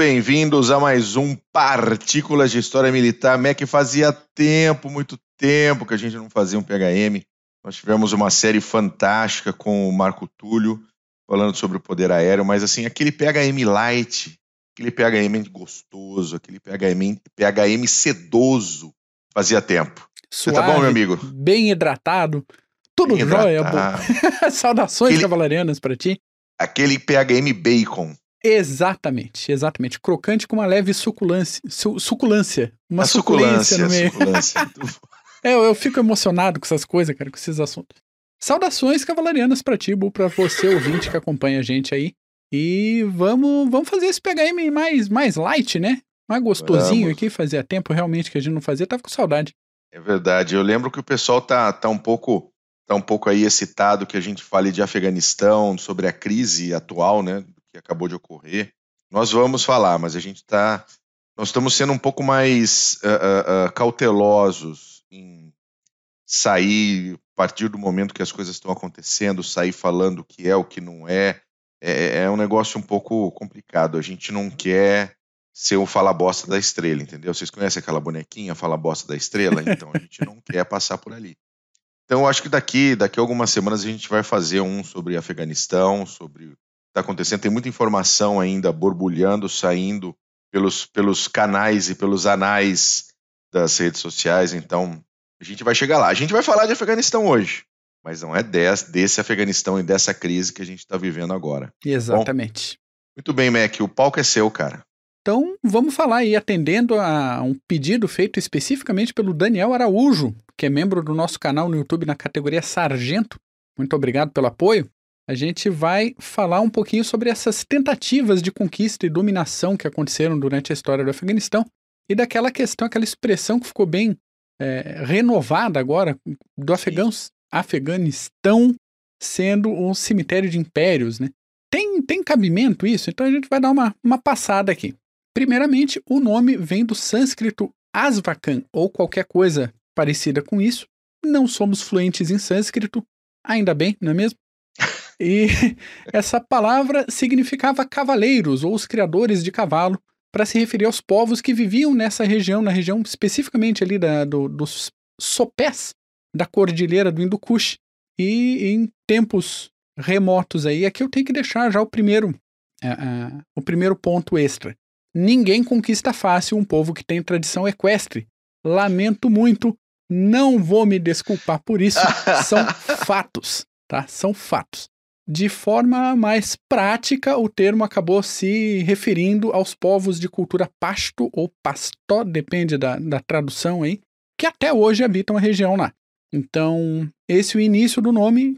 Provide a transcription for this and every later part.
bem-vindos a mais um Partículas de História Militar. Mac, fazia tempo, muito tempo que a gente não fazia um PHM. Nós tivemos uma série fantástica com o Marco Túlio, falando sobre o poder aéreo, mas assim, aquele PHM light, aquele PHM gostoso, aquele PHM, PHM sedoso, fazia tempo. Suave, Você tá bom, meu amigo? Bem hidratado, tudo bem jóia. Saudações aquele, cavalarianas para ti. Aquele PHM bacon. Exatamente, exatamente. Crocante com uma leve suculância. Su, suculância. Uma suculência, suculência no meio. Suculência. é, eu, eu, fico emocionado com essas coisas, cara, com esses assuntos. Saudações cavalarianas para ti, para você ouvinte que acompanha a gente aí. E vamos, vamos fazer esse PHM mais, mais light, né? Mais gostosinho vamos. aqui. Fazia tempo realmente que a gente não fazia, tava com saudade. É verdade. Eu lembro que o pessoal tá, tá um pouco tá um pouco aí excitado que a gente fale de Afeganistão, sobre a crise atual, né? Que acabou de ocorrer. Nós vamos falar, mas a gente está. Nós estamos sendo um pouco mais uh, uh, cautelosos em sair, a partir do momento que as coisas estão acontecendo, sair falando o que é, o que não é. É, é um negócio um pouco complicado. A gente não quer ser o fala bosta da estrela, entendeu? Vocês conhecem aquela bonequinha fala bosta da estrela? Então a gente não quer passar por ali. Então eu acho que daqui, daqui a algumas semanas a gente vai fazer um sobre Afeganistão, sobre está acontecendo. Tem muita informação ainda borbulhando, saindo pelos, pelos canais e pelos anais das redes sociais. Então, a gente vai chegar lá. A gente vai falar de Afeganistão hoje, mas não é desse, desse Afeganistão e dessa crise que a gente está vivendo agora. Exatamente. Bom, muito bem, Mac. O palco é seu, cara. Então, vamos falar aí, atendendo a um pedido feito especificamente pelo Daniel Araújo, que é membro do nosso canal no YouTube na categoria Sargento. Muito obrigado pelo apoio a gente vai falar um pouquinho sobre essas tentativas de conquista e dominação que aconteceram durante a história do Afeganistão e daquela questão, aquela expressão que ficou bem é, renovada agora do Afegãos, Afeganistão sendo um cemitério de impérios, né? Tem, tem cabimento isso? Então a gente vai dar uma, uma passada aqui. Primeiramente, o nome vem do sânscrito Asvakan, ou qualquer coisa parecida com isso. Não somos fluentes em sânscrito, ainda bem, não é mesmo? E essa palavra significava cavaleiros ou os criadores de cavalo, para se referir aos povos que viviam nessa região, na região especificamente ali da, do, dos sopés da cordilheira do Hindu Kush. E em tempos remotos aí, aqui eu tenho que deixar já o primeiro, uh, uh, o primeiro ponto extra. Ninguém conquista fácil um povo que tem tradição equestre. Lamento muito, não vou me desculpar por isso, são fatos, tá? São fatos de forma mais prática, o termo acabou se referindo aos povos de cultura pasto ou pastó, depende da, da tradução aí, que até hoje habitam a região lá. Então, esse é o início do nome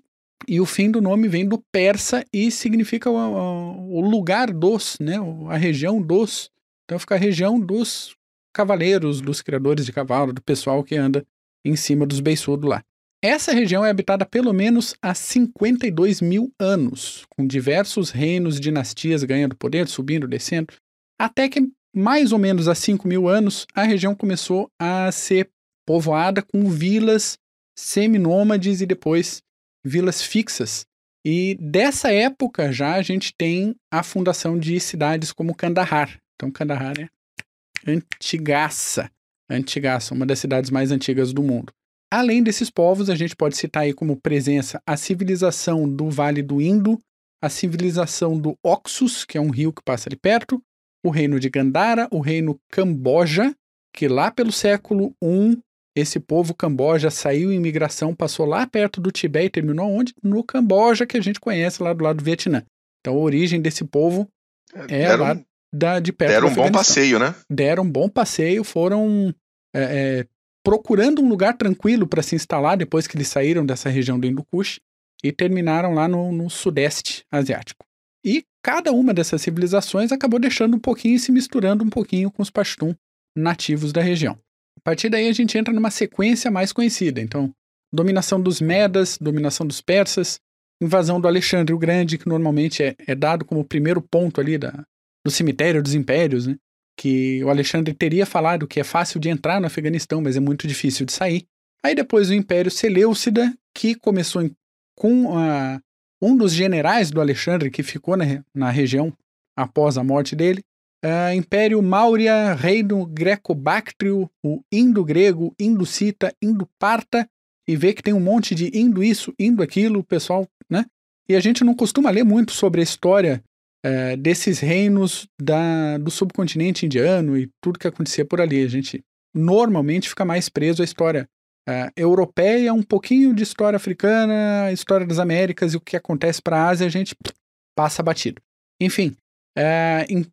e o fim do nome vem do persa e significa o, o lugar dos, né, a região dos. Então fica a região dos cavaleiros, dos criadores de cavalo, do pessoal que anda em cima dos beiçudos lá. Essa região é habitada pelo menos há 52 mil anos, com diversos reinos e dinastias ganhando poder, subindo, descendo, até que mais ou menos há 5 mil anos a região começou a ser povoada com vilas seminômades e depois vilas fixas. E dessa época já a gente tem a fundação de cidades como Kandahar. Então Kandahar é antigaça, antigaça, uma das cidades mais antigas do mundo. Além desses povos, a gente pode citar aí como presença a civilização do Vale do Indo, a civilização do Oxus, que é um rio que passa ali perto, o reino de Gandhara, o reino Camboja, que lá pelo século I, esse povo Camboja saiu em migração, passou lá perto do Tibete e terminou onde? No Camboja, que a gente conhece lá do lado do Vietnã. Então a origem desse povo é, é lá da, de perto Deram um bom passeio, né? Deram um bom passeio, foram é, é, procurando um lugar tranquilo para se instalar depois que eles saíram dessa região do Hindu Kush e terminaram lá no, no, sudeste asiático. E cada uma dessas civilizações acabou deixando um pouquinho e se misturando um pouquinho com os Pashtun nativos da região. A partir daí a gente entra numa sequência mais conhecida. Então, dominação dos Medas, dominação dos Persas, invasão do Alexandre o Grande, que normalmente é, é dado como o primeiro ponto ali da, do cemitério dos impérios, né? Que o Alexandre teria falado que é fácil de entrar no Afeganistão, mas é muito difícil de sair. Aí depois o Império Seleucida, que começou em, com a, um dos generais do Alexandre que ficou na, na região após a morte dele, uh, Império Maurya, Reino Greco-Báctrio, o Indo-Grego, Indo-Cita, Indo-Parta, e vê que tem um monte de indo isso, indo aquilo, pessoal, né? E a gente não costuma ler muito sobre a história uh, desses reinos da, do subcontinente indiano e tudo que acontecia por ali. A gente normalmente fica mais preso à história uh, europeia, um pouquinho de história africana, história das Américas e o que acontece para a Ásia, a gente passa batido. Enfim, é, em,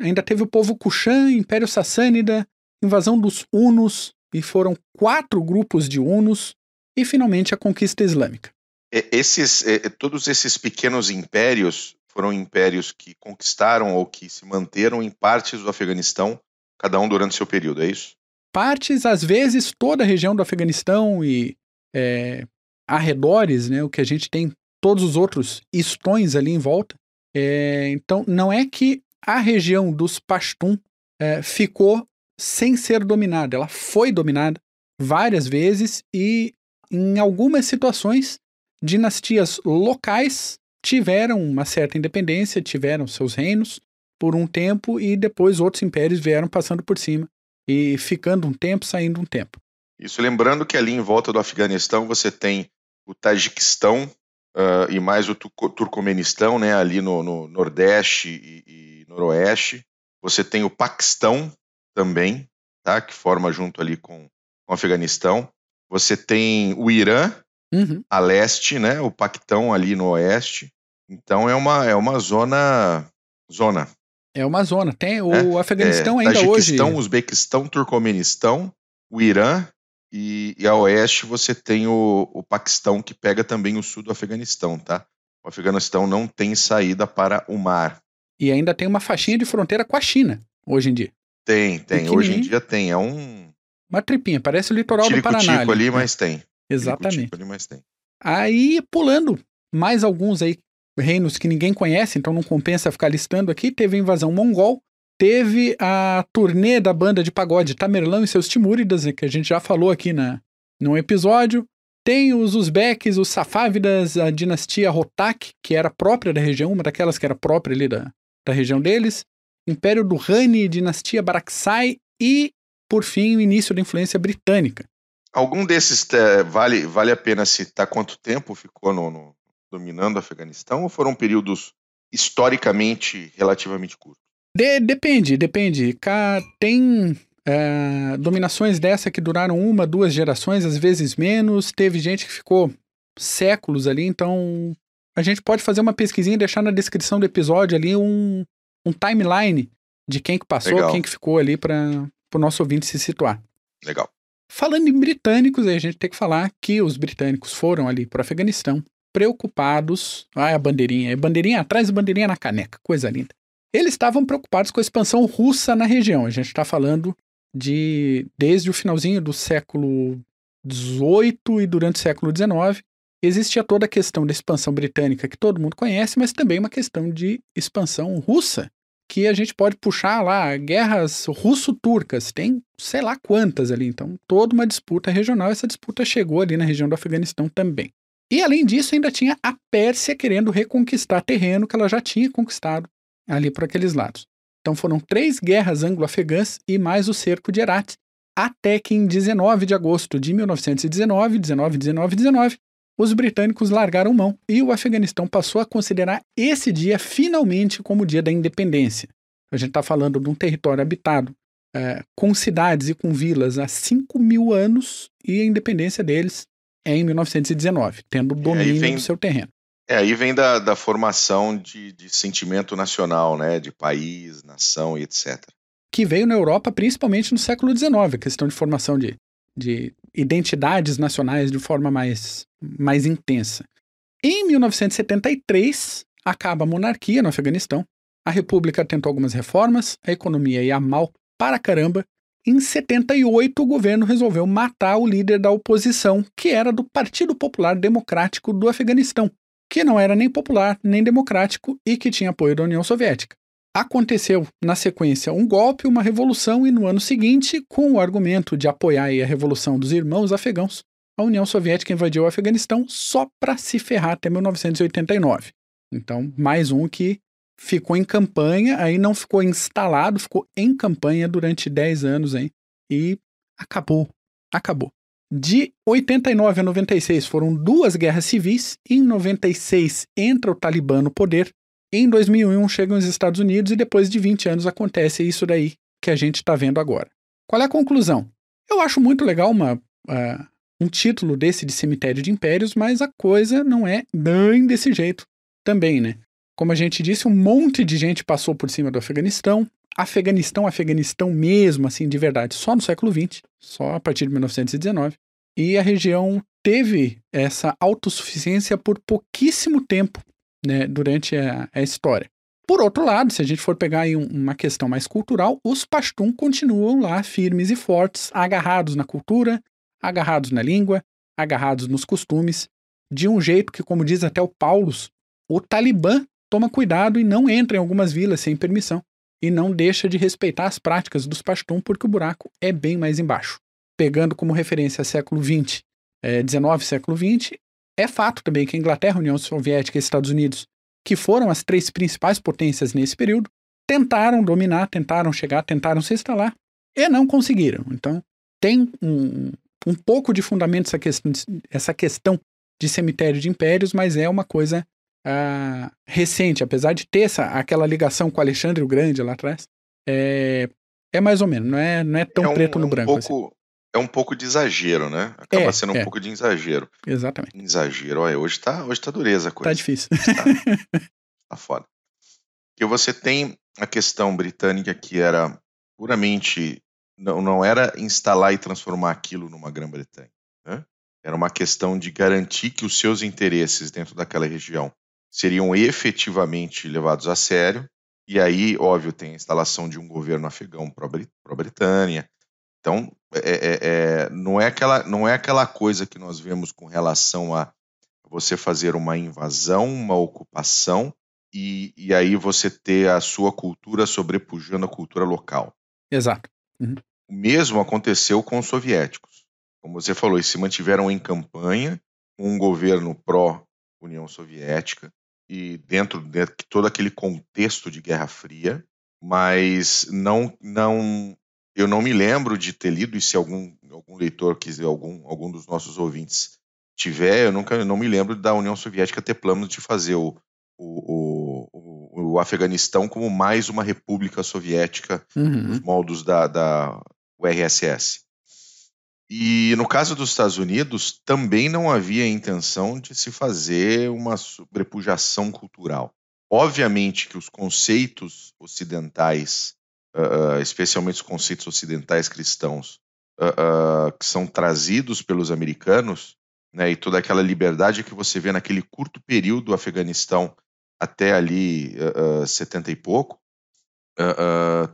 ainda teve o povo Kushã, Império Sassânida, invasão dos Hunos, e foram quatro grupos de Hunos, e finalmente a conquista islâmica. Esses, todos esses pequenos impérios foram impérios que conquistaram ou que se manteram em partes do Afeganistão, cada um durante seu período, é isso? Partes, às vezes, toda a região do Afeganistão e é, arredores, né, o que a gente tem, todos os outros estões ali em volta, é, então, não é que a região dos Pashtun é, ficou sem ser dominada, ela foi dominada várias vezes e, em algumas situações, dinastias locais tiveram uma certa independência, tiveram seus reinos por um tempo e depois outros impérios vieram passando por cima e ficando um tempo, saindo um tempo. Isso lembrando que ali em volta do Afeganistão você tem o Tajiquistão, uh, e mais o Turcomenistão, né, ali no, no Nordeste e, e, Noroeste. Você tem o Paquistão também, tá, que forma junto ali com, com o Afeganistão. Você tem o Irã uhum. a leste, né, o Paquistão ali no oeste. Então é uma, é uma zona zona. É uma zona. Tem o é, Afeganistão é, ainda hoje. Uzbequistão, Turcomenistão, o Irã e, e a oeste você tem o, o Paquistão, que pega também o sul do Afeganistão, tá? O Afeganistão não tem saída para o mar. E ainda tem uma faixinha de fronteira com a China, hoje em dia. Tem, tem. Hoje em dia tem. É um. Uma tripinha, parece o litoral do Paraná. Ali, ali, mas tem. Exatamente. Ali, mas tem. Aí, pulando mais alguns aí, reinos que ninguém conhece, então não compensa ficar listando aqui, teve a invasão mongol, Teve a turnê da banda de pagode Tamerlão e seus Timúridas, que a gente já falou aqui na, num episódio. Tem os Uzbeques, os Safávidas, a dinastia Rotak, que era própria da região, uma daquelas que era própria ali da, da região deles. Império do Rani, dinastia Baraksai e, por fim, o início da influência britânica. Algum desses é, vale, vale a pena citar quanto tempo ficou no, no, dominando o Afeganistão ou foram períodos historicamente relativamente curtos? De, depende, depende. Cá tem é, dominações dessa que duraram uma, duas gerações, às vezes menos. Teve gente que ficou séculos ali, então a gente pode fazer uma pesquisinha e deixar na descrição do episódio ali um, um timeline de quem que passou, Legal. quem que ficou ali para o nosso ouvinte se situar. Legal. Falando em britânicos, a gente tem que falar que os britânicos foram ali para o Afeganistão preocupados. Ah, a bandeirinha, bandeirinha atrás e bandeirinha na caneca, coisa linda. Eles estavam preocupados com a expansão russa na região. A gente está falando de desde o finalzinho do século XVIII e durante o século XIX. Existia toda a questão da expansão britânica que todo mundo conhece, mas também uma questão de expansão russa, que a gente pode puxar lá, guerras russo-turcas, tem sei lá quantas ali. Então, toda uma disputa regional, essa disputa chegou ali na região do Afeganistão também. E além disso, ainda tinha a Pérsia querendo reconquistar terreno que ela já tinha conquistado ali por aqueles lados. Então foram três guerras anglo-afegãs e mais o cerco de Herat, até que em 19 de agosto de 1919, 19, 19, 19, os britânicos largaram mão e o Afeganistão passou a considerar esse dia finalmente como o dia da independência. A gente está falando de um território habitado é, com cidades e com vilas há 5 mil anos e a independência deles é em 1919, tendo domínio vem, do seu terreno. É, aí vem da, da formação de, de sentimento nacional, né? De país, nação e etc. Que veio na Europa principalmente no século XIX, a questão de formação de, de identidades nacionais de forma mais, mais intensa. Em 1973, acaba a monarquia no Afeganistão. A república tentou algumas reformas, a economia ia mal para caramba. Em 78, o governo resolveu matar o líder da oposição, que era do Partido Popular Democrático do Afeganistão, que não era nem popular nem democrático e que tinha apoio da União Soviética. Aconteceu, na sequência, um golpe, uma revolução, e no ano seguinte, com o argumento de apoiar a revolução dos irmãos afegãos, a União Soviética invadiu o Afeganistão só para se ferrar até 1989. Então, mais um que ficou em campanha, aí não ficou instalado, ficou em campanha durante 10 anos aí. E acabou. Acabou. De 89 a 96 foram duas guerras civis. Em 96 entra o Talibã no poder. Em 2001 chegam os Estados Unidos e depois de 20 anos acontece isso daí que a gente está vendo agora. Qual é a conclusão? Eu acho muito legal uma, uh, um título desse de Cemitério de Impérios, mas a coisa não é bem desse jeito também, né? Como a gente disse, um monte de gente passou por cima do Afeganistão. Afeganistão, Afeganistão mesmo, assim, de verdade, só no século XX, só a partir de 1919. E a região teve essa autossuficiência por pouquíssimo tempo né, durante a, a história. Por outro lado, se a gente for pegar aí uma questão mais cultural, os Pashtun continuam lá firmes e fortes, agarrados na cultura, agarrados na língua, agarrados nos costumes, de um jeito que, como diz até o Paulus, o Talibã toma cuidado e não entra em algumas vilas sem permissão e não deixa de respeitar as práticas dos Pashtun porque o buraco é bem mais embaixo. Pegando como referência século XX, é, 19 século XX, é fato também que a Inglaterra, a União Soviética e Estados Unidos, que foram as três principais potências nesse período, tentaram dominar, tentaram chegar, tentaram se instalar e não conseguiram. Então, tem um, um pouco de fundamento essa questão, essa questão de cemitério de impérios, mas é uma coisa uh, recente, apesar de ter essa, aquela ligação com Alexandre o Grande lá atrás, é, é mais ou menos, não é, não é tão é um, preto no um branco. Pouco, assim é um pouco de exagero, né? Acaba é, sendo um é. pouco de exagero. Exatamente. Exagero. Olha, hoje tá, hoje tá dureza a coisa. Tá difícil. Tá, tá foda. Porque você tem a questão britânica que era puramente. Não, não era instalar e transformar aquilo numa Grã-Bretanha. Né? Era uma questão de garantir que os seus interesses dentro daquela região seriam efetivamente levados a sério. E aí, óbvio, tem a instalação de um governo afegão pró-Britânia, então, é, é, é, não, é aquela, não é aquela coisa que nós vemos com relação a você fazer uma invasão, uma ocupação, e, e aí você ter a sua cultura sobrepujando a cultura local. Exato. Uhum. O mesmo aconteceu com os soviéticos. Como você falou, eles se mantiveram em campanha com um governo pró-União Soviética e dentro de todo aquele contexto de Guerra Fria, mas não, não eu não me lembro de ter lido, e se algum, algum leitor quiser, algum, algum dos nossos ouvintes tiver, eu nunca eu não me lembro da União Soviética ter planos de fazer o, o, o, o Afeganistão como mais uma república soviética uhum. nos moldos da, da URSS. E no caso dos Estados Unidos, também não havia intenção de se fazer uma sobrepujação cultural. Obviamente que os conceitos ocidentais uh, especialmente os conceitos ocidentais cristãos, uh, uh, que são trazidos pelos americanos, né, e toda aquela liberdade que você vê naquele curto período do Afeganistão até ali uh, 70 e pouco,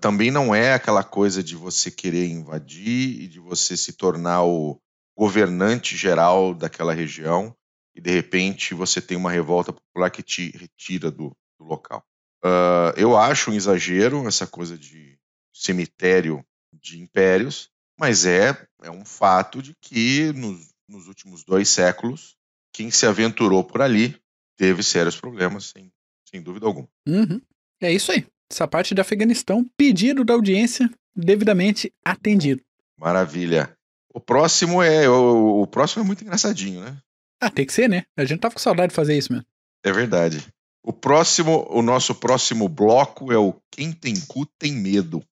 também não é aquela coisa de você querer invadir e de você se tornar o governante geral daquela região e de repente você tem uma revolta popular que te retira do, do local. Uh, eu acho um exagero essa coisa de cemitério de impérios, mas é, é um fato de que nos, nos últimos dois séculos, quem se aventurou por ali teve sérios problemas, sem, sem dúvida alguma. Uhum. É isso aí. Essa parte de Afeganistão, pedido da audiência devidamente atendido. Maravilha. O próximo é o, o próximo é muito engraçadinho, né? Ah, tem que ser, né? A gente tava com saudade de fazer isso mesmo. É verdade. O próximo, o nosso próximo bloco é o Quem tem cu tem medo.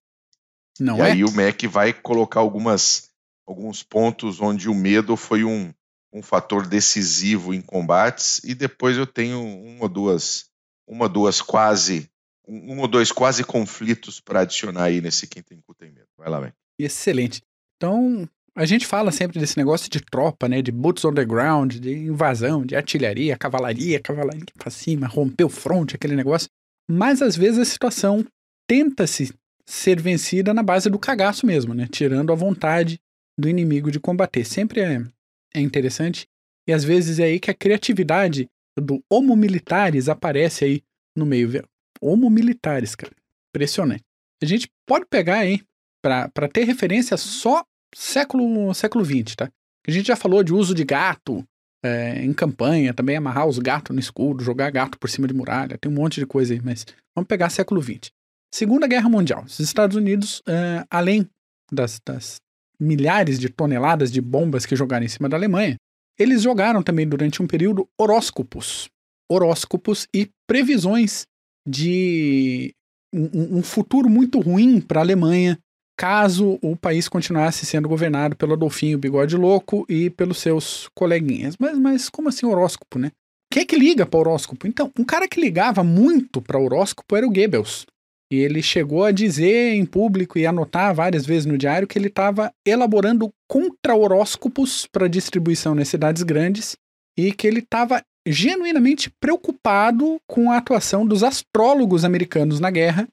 Não e é? aí o Mac vai colocar algumas, alguns pontos onde o medo foi um, um fator decisivo em combates e depois eu tenho uma ou duas, uma duas quase, um ou dois quase conflitos para adicionar aí nesse Quem tem cu tem medo. Vai lá, Mac. Excelente. Então, a gente fala sempre desse negócio de tropa, né? De boots on the ground, de invasão, de artilharia, cavalaria, cavalaria pra cima, romper o front, aquele negócio. Mas às vezes a situação tenta-se ser vencida na base do cagaço mesmo, né? Tirando a vontade do inimigo de combater. Sempre é, é interessante. E às vezes é aí que a criatividade do homo militares aparece aí no meio. Homo militares, cara. Impressionante. A gente pode pegar aí, para ter referência só século século 20, tá? A gente já falou de uso de gato, é, em campanha, também amarrar os gatos no escudo, jogar gato por cima de muralha, tem um monte de coisa aí, mas vamos pegar século XX. Segunda Guerra Mundial. Os Estados Unidos, é, além das, das milhares de toneladas de bombas que jogaram em cima da Alemanha, eles jogaram também durante um período horóscopos. Horóscopos e previsões de um, um futuro muito ruim para a Alemanha caso o país continuasse sendo governado pelo Adolfinho Bigode Louco e pelos seus coleguinhas. Mas, mas como assim horóscopo, né? Quem é que liga para horóscopo? Então, um cara que ligava muito para horóscopo era o Goebbels. E ele chegou a dizer em público e anotar várias vezes no diário que ele estava elaborando contra-horóscopos para distribuição nas cidades grandes e que ele estava genuinamente preocupado com a atuação dos astrólogos americanos na guerra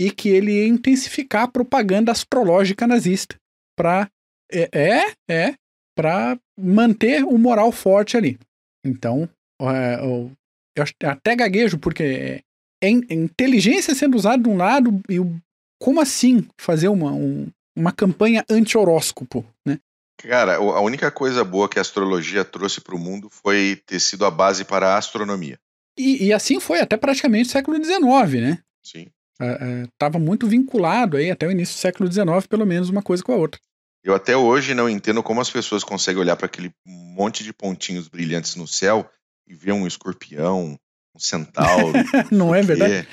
e que ele ia intensificar a propaganda astrológica nazista para é, é, é para manter o moral forte ali. Então, é, eu, eu até gaguejo porque é, é, inteligência sendo usada de um lado e o, como assim fazer uma, um, uma campanha anti-horóscopo, né? Cara, a única coisa boa que a astrologia trouxe para o mundo foi ter sido a base para a astronomia. E, e assim foi até praticamente o século XIX, né? Sim estava é, é, muito vinculado aí até o início do século XIX, pelo menos uma coisa com a outra. Eu até hoje não entendo como as pessoas conseguem olhar para aquele monte de pontinhos brilhantes no céu e ver um escorpião, um centauro. não é verdade?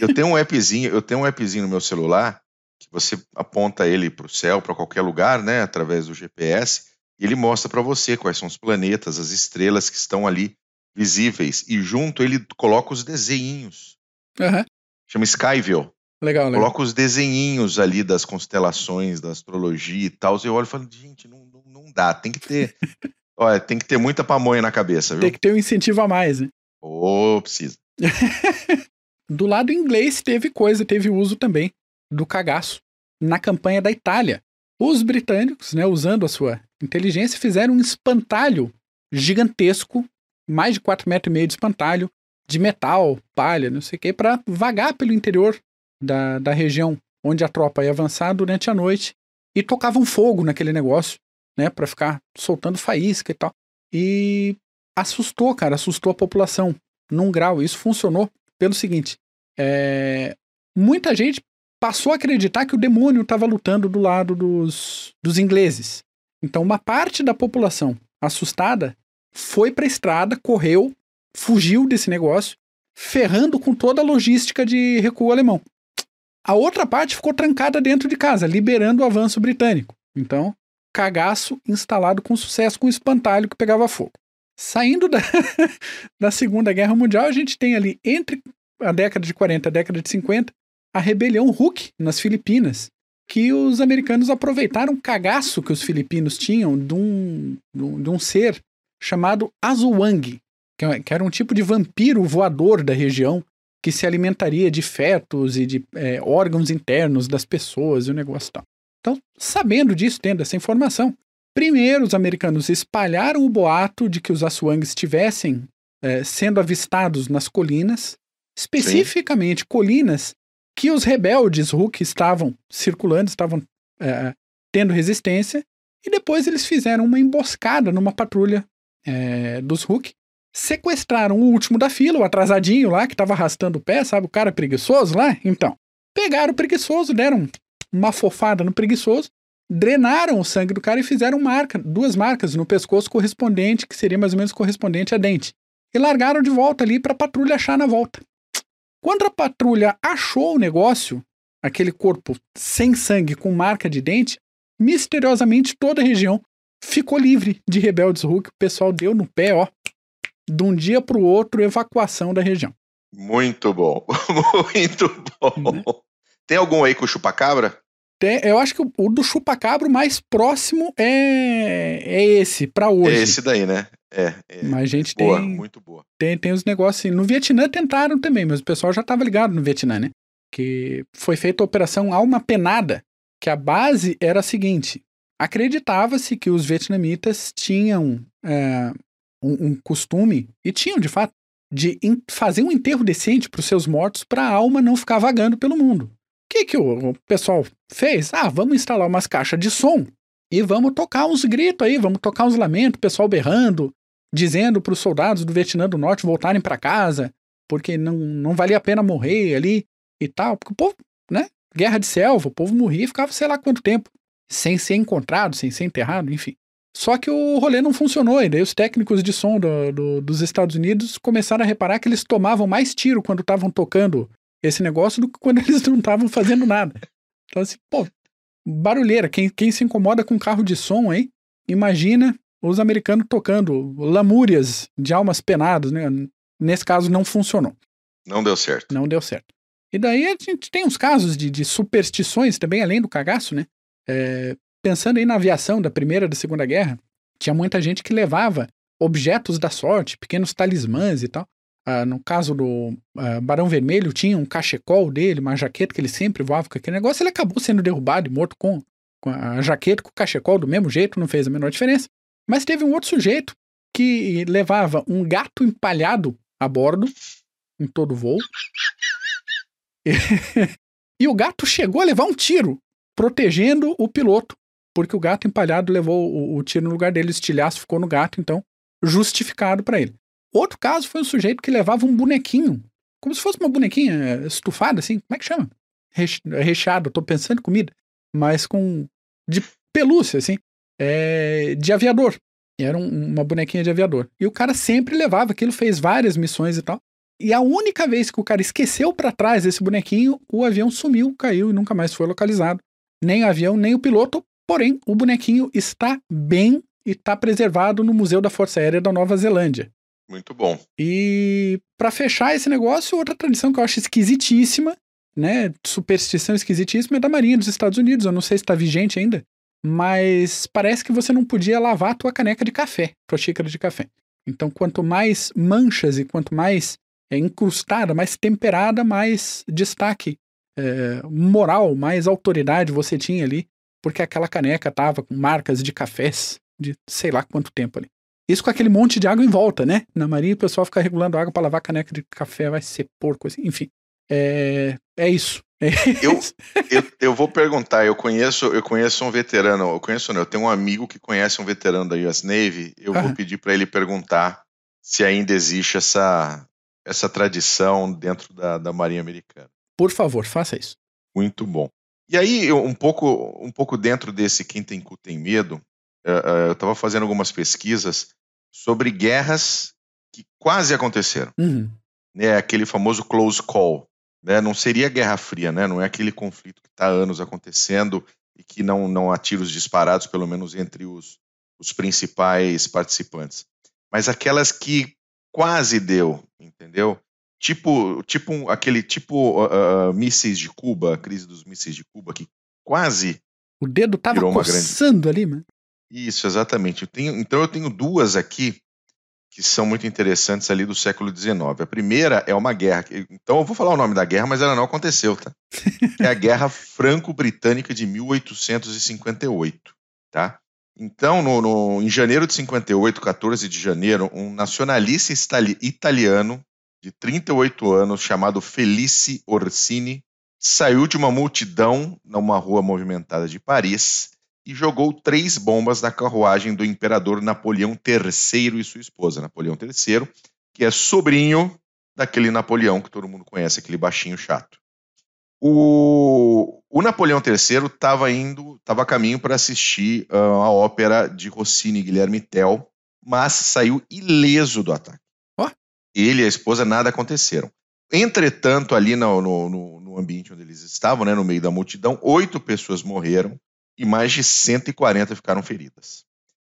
Eu tenho um appzinho, eu tenho um appzinho no meu celular que você aponta ele para o céu, para qualquer lugar, né, através do GPS, e ele mostra para você quais são os planetas, as estrelas que estão ali visíveis e junto ele coloca os desenhinhos. Uhum. Chama Skyville. Legal, legal. Coloca os desenhinhos ali das constelações, da astrologia e tal. Eu olho e falo, gente, não, não, não dá. Tem que ter. olha, tem que ter muita pamonha na cabeça, viu? Tem que ter um incentivo a mais, né? Ô, oh, precisa. do lado inglês teve coisa, teve uso também do cagaço na campanha da Itália. Os britânicos, né, usando a sua inteligência, fizeram um espantalho gigantesco, mais de 4,5 metros e meio de espantalho, de metal, palha, não sei o quê, para vagar pelo interior da, da região onde a tropa ia avançar durante a noite e tocavam fogo naquele negócio, né, para ficar soltando faísca e tal. E assustou, cara, assustou a população num grau. Isso funcionou pelo seguinte: é, muita gente passou a acreditar que o demônio estava lutando do lado dos, dos ingleses. Então, uma parte da população assustada foi para a estrada, correu fugiu desse negócio, ferrando com toda a logística de recuo alemão. A outra parte ficou trancada dentro de casa, liberando o avanço britânico. Então, cagaço instalado com sucesso com o espantalho que pegava fogo. Saindo da, da Segunda Guerra Mundial, a gente tem ali entre a década de 40 e a década de 50 a rebelião Hulk nas Filipinas, que os americanos aproveitaram o cagaço que os filipinos tinham de um, de um, ser chamado Azuwang, que era um tipo de vampiro voador da região que se alimentaria de fetos e de é, órgãos internos das pessoas e o negócio tal. Então, sabendo disso, tendo essa informação, primeiro os americanos espalharam o boato de que os Aswangs estivessem é, sendo avistados nas colinas, especificamente Sim. colinas que os rebeldes Hulk estavam circulando, estavam é, tendo resistência, e depois eles fizeram uma emboscada numa patrulha é, dos Hulk sequestraram o último da fila, o atrasadinho lá, que tava arrastando o pé, sabe? O cara preguiçoso lá. Então, pegaram o preguiçoso, deram uma fofada no preguiçoso, drenaram o sangue do cara e fizeram marca, duas marcas no pescoço correspondente, que seria mais ou menos correspondente a dente. E largaram de volta ali para a patrulha achar na volta. Quando a patrulha achou o negócio, aquele corpo sem sangue com marca de dente, misteriosamente toda a região ficou livre de rebeldes Hulk. O pessoal deu no pé, ó, de um dia para o outro, evacuação da região. Muito bom, muito bom. Né? Tem algum aí com chupacabra? Tem, eu acho que o, o do chupacabra mais próximo é, é esse, para hoje. É esse daí, né? É. é mas a gente boa, tem. Muito boa. Tem, tem os negócios assim. No Vietnã tentaram também, mas o pessoal já estava ligado no Vietnã, né? Que foi feita a operação Alma Penada, que a base era a seguinte: acreditava-se que os vietnamitas tinham é, um, um costume, e tinham de fato, de fazer um enterro decente para os seus mortos para a alma não ficar vagando pelo mundo. O que, que o, o pessoal fez? Ah, vamos instalar umas caixas de som e vamos tocar uns gritos aí, vamos tocar uns lamentos, pessoal berrando, dizendo para os soldados do Vietnã do Norte voltarem para casa, porque não, não valia a pena morrer ali e tal. Porque o povo, né? Guerra de selva, o povo morria e ficava sei lá quanto tempo, sem ser encontrado, sem ser enterrado, enfim. Só que o rolê não funcionou, e daí os técnicos de som do, do, dos Estados Unidos começaram a reparar que eles tomavam mais tiro quando estavam tocando esse negócio do que quando eles não estavam fazendo nada. Então, assim, pô, barulheira. Quem, quem se incomoda com carro de som aí, imagina os americanos tocando lamúrias de almas penadas, né? Nesse caso não funcionou. Não deu certo. Não deu certo. E daí a gente tem uns casos de, de superstições também, além do cagaço, né? É, pensando aí na aviação da Primeira e da Segunda Guerra, tinha muita gente que levava objetos da sorte, pequenos talismãs e tal. Ah, no caso do ah, Barão Vermelho, tinha um cachecol dele, uma jaqueta que ele sempre voava com aquele negócio. Ele acabou sendo derrubado e morto com, com a jaqueta, com o cachecol do mesmo jeito, não fez a menor diferença. Mas teve um outro sujeito que levava um gato empalhado a bordo, em todo voo. E, e o gato chegou a levar um tiro, protegendo o piloto, porque o gato empalhado levou o, o tiro no lugar dele, o estilhaço ficou no gato, então justificado para ele. Outro caso foi um sujeito que levava um bonequinho, como se fosse uma bonequinha estufada, assim, como é que chama? Recheado, tô pensando em comida, mas com. de pelúcia, assim, é, de aviador. Era um, uma bonequinha de aviador. E o cara sempre levava aquilo, fez várias missões e tal. E a única vez que o cara esqueceu para trás esse bonequinho, o avião sumiu, caiu e nunca mais foi localizado. Nem o avião, nem o piloto. Porém, o bonequinho está bem e está preservado no Museu da Força Aérea da Nova Zelândia. Muito bom. E para fechar esse negócio, outra tradição que eu acho esquisitíssima, né, superstição esquisitíssima é da Marinha dos Estados Unidos. Eu não sei se está vigente ainda, mas parece que você não podia lavar a tua caneca de café, tua xícara de café. Então, quanto mais manchas e quanto mais é, incrustada, mais temperada, mais destaque é, moral, mais autoridade você tinha ali, porque aquela caneca tava com marcas de cafés de sei lá quanto tempo ali. Isso com aquele monte de água em volta, né? Na marinha o pessoal fica regulando água para lavar caneca de café, vai ser porco, assim. enfim. É, é isso. É eu, eu, eu, vou perguntar, eu conheço, eu conheço um veterano, eu conheço não, eu tenho um amigo que conhece um veterano da US Navy, eu vou pedir para ele perguntar se ainda existe essa, essa tradição dentro da, da Marinha Americana. Por favor, faça isso. Muito bom. E aí, um pouco, um pouco dentro desse quem tem cu tem medo, eu estava fazendo algumas pesquisas sobre guerras que quase aconteceram. Uhum. Né, aquele famoso close call. Né, não seria Guerra Fria, né, não é aquele conflito que está há anos acontecendo e que não, não há tiros disparados, pelo menos entre os, os principais participantes. Mas aquelas que quase deu, entendeu? Tipo, tipo aquele tipo uh, uh, mísseis de Cuba, a crise dos mísseis de Cuba, que quase. O dedo tava coçando grande... ali, mano. Isso, exatamente. Eu tenho, então eu tenho duas aqui que são muito interessantes ali do século XIX. A primeira é uma guerra. Então eu vou falar o nome da guerra, mas ela não aconteceu, tá? é a Guerra Franco-Britânica de 1858, tá? Então, no, no, em janeiro de 58, 14 de janeiro, um nacionalista italiano de 38 anos, chamado Felice Orsini, saiu de uma multidão numa rua movimentada de Paris e jogou três bombas na carruagem do imperador Napoleão III e sua esposa, Napoleão III, que é sobrinho daquele Napoleão que todo mundo conhece, aquele baixinho chato. O, o Napoleão III estava indo, estava a caminho para assistir uh, a ópera de Rossini e Guilherme Tell, mas saiu ileso do ataque. Ele e a esposa nada aconteceram. Entretanto, ali no, no, no ambiente onde eles estavam, né, no meio da multidão, oito pessoas morreram e mais de 140 ficaram feridas.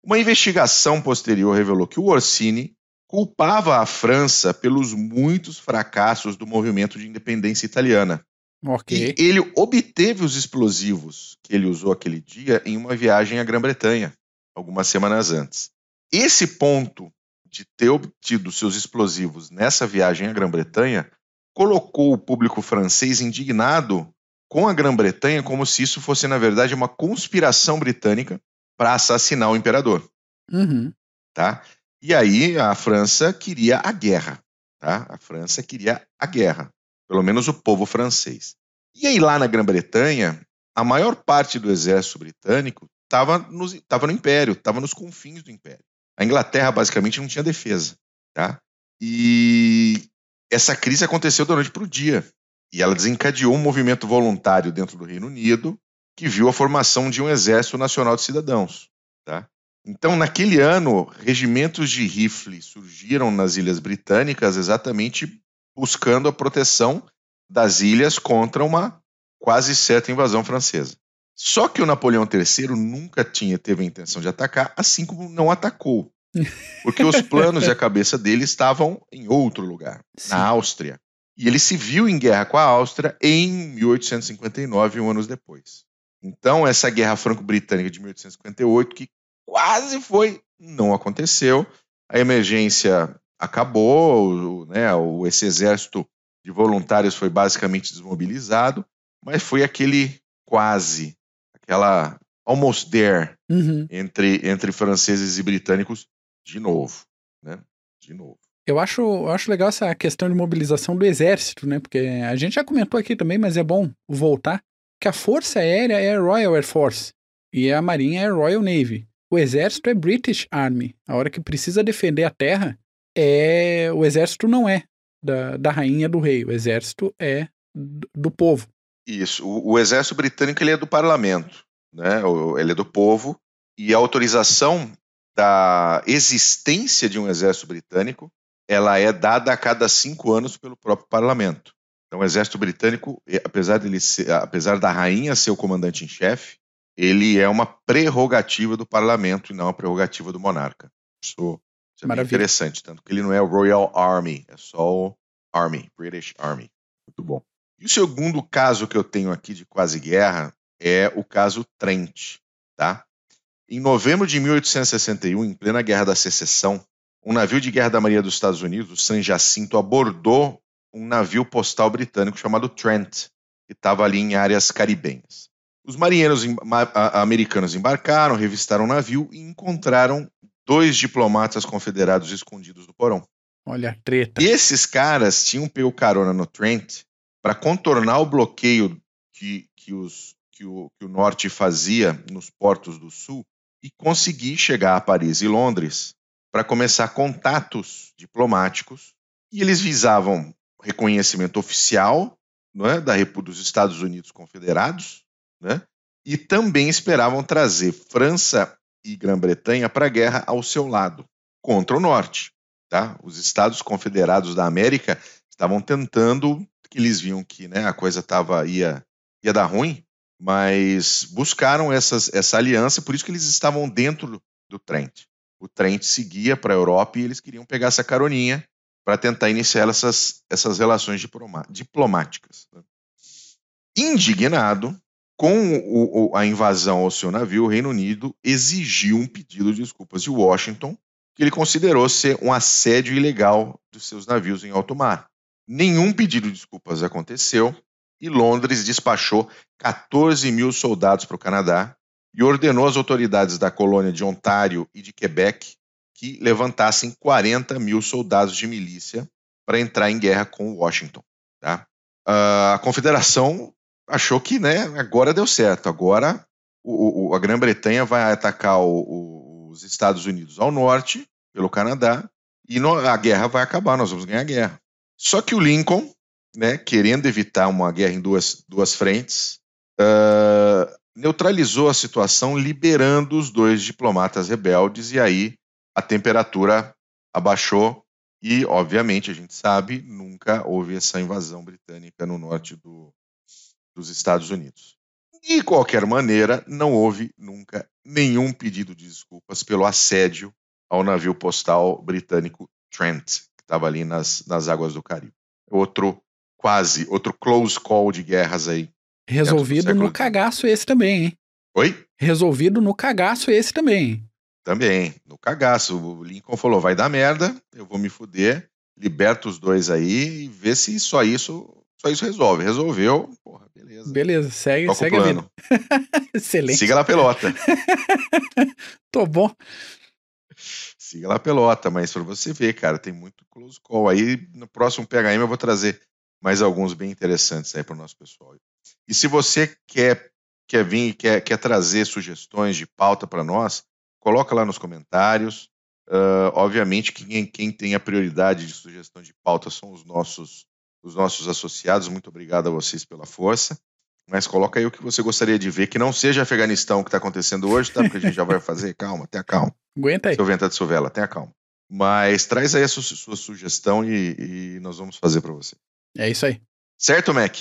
Uma investigação posterior revelou que o Orsini culpava a França pelos muitos fracassos do movimento de independência italiana. Okay. E ele obteve os explosivos que ele usou aquele dia em uma viagem à Grã-Bretanha, algumas semanas antes. Esse ponto de ter obtido seus explosivos nessa viagem à Grã-Bretanha colocou o público francês indignado com a Grã-Bretanha como se isso fosse, na verdade, uma conspiração britânica para assassinar o imperador. Uhum. Tá? E aí a França queria a guerra. Tá? A França queria a guerra, pelo menos o povo francês. E aí lá na Grã-Bretanha, a maior parte do exército britânico estava no Império, estava nos confins do Império. A Inglaterra basicamente não tinha defesa, tá? E essa crise aconteceu da noite para o dia. E ela desencadeou um movimento voluntário dentro do Reino Unido que viu a formação de um Exército Nacional de Cidadãos. Tá? Então, naquele ano, regimentos de rifle surgiram nas Ilhas Britânicas exatamente buscando a proteção das ilhas contra uma quase certa invasão francesa. Só que o Napoleão III nunca tinha teve a intenção de atacar, assim como não atacou. Porque os planos e a cabeça dele estavam em outro lugar, Sim. na Áustria. E ele se viu em guerra com a Áustria em 1859, um anos depois. Então, essa guerra franco-britânica de 1858, que quase foi, não aconteceu. A emergência acabou, né, esse exército de voluntários foi basicamente desmobilizado, mas foi aquele quase, aquela almost there uhum. entre, entre franceses e britânicos de novo, né? De novo. Eu acho, eu acho legal essa questão de mobilização do exército, né? Porque a gente já comentou aqui também, mas é bom voltar, que a Força Aérea é a Royal Air Force e a Marinha é a Royal Navy. O exército é British Army. A hora que precisa defender a terra, é o exército não é da, da rainha do rei, o exército é do, do povo. Isso. O, o, exército britânico ele é do parlamento, né? Ele é do povo e a autorização da existência de um exército britânico ela é dada a cada cinco anos pelo próprio parlamento. Então, o exército britânico, apesar, dele ser, apesar da rainha ser o comandante em chefe, ele é uma prerrogativa do parlamento e não uma prerrogativa do monarca. Isso, isso é interessante, tanto que ele não é o Royal Army, é só o Army, British Army. Muito bom. E o segundo caso que eu tenho aqui de quase guerra é o caso Trent, tá? Em novembro de 1861, em plena Guerra da Secessão, um navio de guerra da Marinha dos Estados Unidos, o San Jacinto, abordou um navio postal britânico chamado Trent, que estava ali em áreas caribenhas. Os marinheiros americanos embarcaram, revistaram o navio e encontraram dois diplomatas confederados escondidos no porão. Olha a treta. E esses caras tinham pego carona no Trent para contornar o bloqueio que, que, os, que, o, que o norte fazia nos portos do sul e conseguir chegar a Paris e Londres para começar contatos diplomáticos e eles visavam reconhecimento oficial é, da dos Estados Unidos Confederados, né, e também esperavam trazer França e Grã-Bretanha para a guerra ao seu lado, contra o Norte. Tá? Os Estados Confederados da América estavam tentando, que eles viam que né, a coisa tava, ia, ia dar ruim, mas buscaram essas, essa aliança, por isso que eles estavam dentro do Trent o Trent seguia para a Europa e eles queriam pegar essa caroninha para tentar iniciar essas, essas relações diplomáticas. Né? Indignado com o, a invasão ao seu navio, o Reino Unido exigiu um pedido de desculpas de Washington, que ele considerou ser um assédio ilegal dos seus navios em alto mar. Nenhum pedido de desculpas aconteceu e Londres despachou 14 mil soldados para o Canadá e ordenou às autoridades da colônia de Ontário e de Quebec que levantassem 40 mil soldados de milícia para entrar em guerra com Washington. Tá? Uh, a Confederação achou que né, agora deu certo, agora o, o, a Grã-Bretanha vai atacar o, os Estados Unidos ao norte, pelo Canadá, e no, a guerra vai acabar, nós vamos ganhar a guerra. Só que o Lincoln, né, querendo evitar uma guerra em duas, duas frentes, uh, neutralizou a situação, liberando os dois diplomatas rebeldes, e aí a temperatura abaixou. E, obviamente, a gente sabe, nunca houve essa invasão britânica no norte do, dos Estados Unidos. De qualquer maneira, não houve nunca nenhum pedido de desculpas pelo assédio ao navio postal britânico Trent, estava ali nas, nas águas do Caribe. Outro quase, outro close call de guerras aí Resolvido no cagaço esse também, hein? Oi? Resolvido no cagaço esse também. Também, no cagaço. O Lincoln falou: vai dar merda, eu vou me fuder, liberta os dois aí e vê se só isso, só isso resolve. Resolveu, porra, beleza. Beleza, segue, segue a vida. Excelente. Siga lá a pelota. Tô bom. Siga lá pelota, mas para você ver, cara, tem muito close call. Aí no próximo PHM eu vou trazer mais alguns bem interessantes aí para o nosso pessoal. E se você quer, quer vir e quer, quer trazer sugestões de pauta para nós, coloca lá nos comentários. Uh, obviamente que quem, quem, tem a prioridade de sugestão de pauta são os nossos, os nossos associados. Muito obrigado a vocês pela força. Mas coloca aí o que você gostaria de ver, que não seja Afeganistão que está acontecendo hoje, tá? Porque a gente já vai fazer. Calma, tenha calma. Aguenta aí. Seu vento de Suvela, tenha calma. Mas traz aí a sua, sua sugestão e, e, nós vamos fazer para você. É isso aí. Certo, Mac?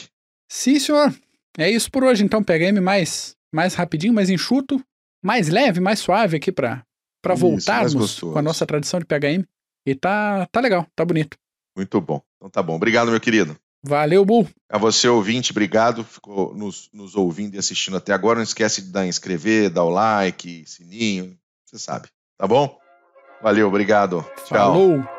Sim, senhor. É isso por hoje, então. PHM mais, mais rapidinho, mais enxuto, mais leve, mais suave aqui para para voltarmos com a nossa tradição de PHM. E tá, tá legal, tá bonito. Muito bom. Então tá bom. Obrigado, meu querido. Valeu, Bull. A você, ouvinte, obrigado. Ficou nos, nos ouvindo e assistindo até agora. Não esquece de dar inscrever, dar o like, sininho. Você sabe. Tá bom? Valeu, obrigado. Tchau. Falou.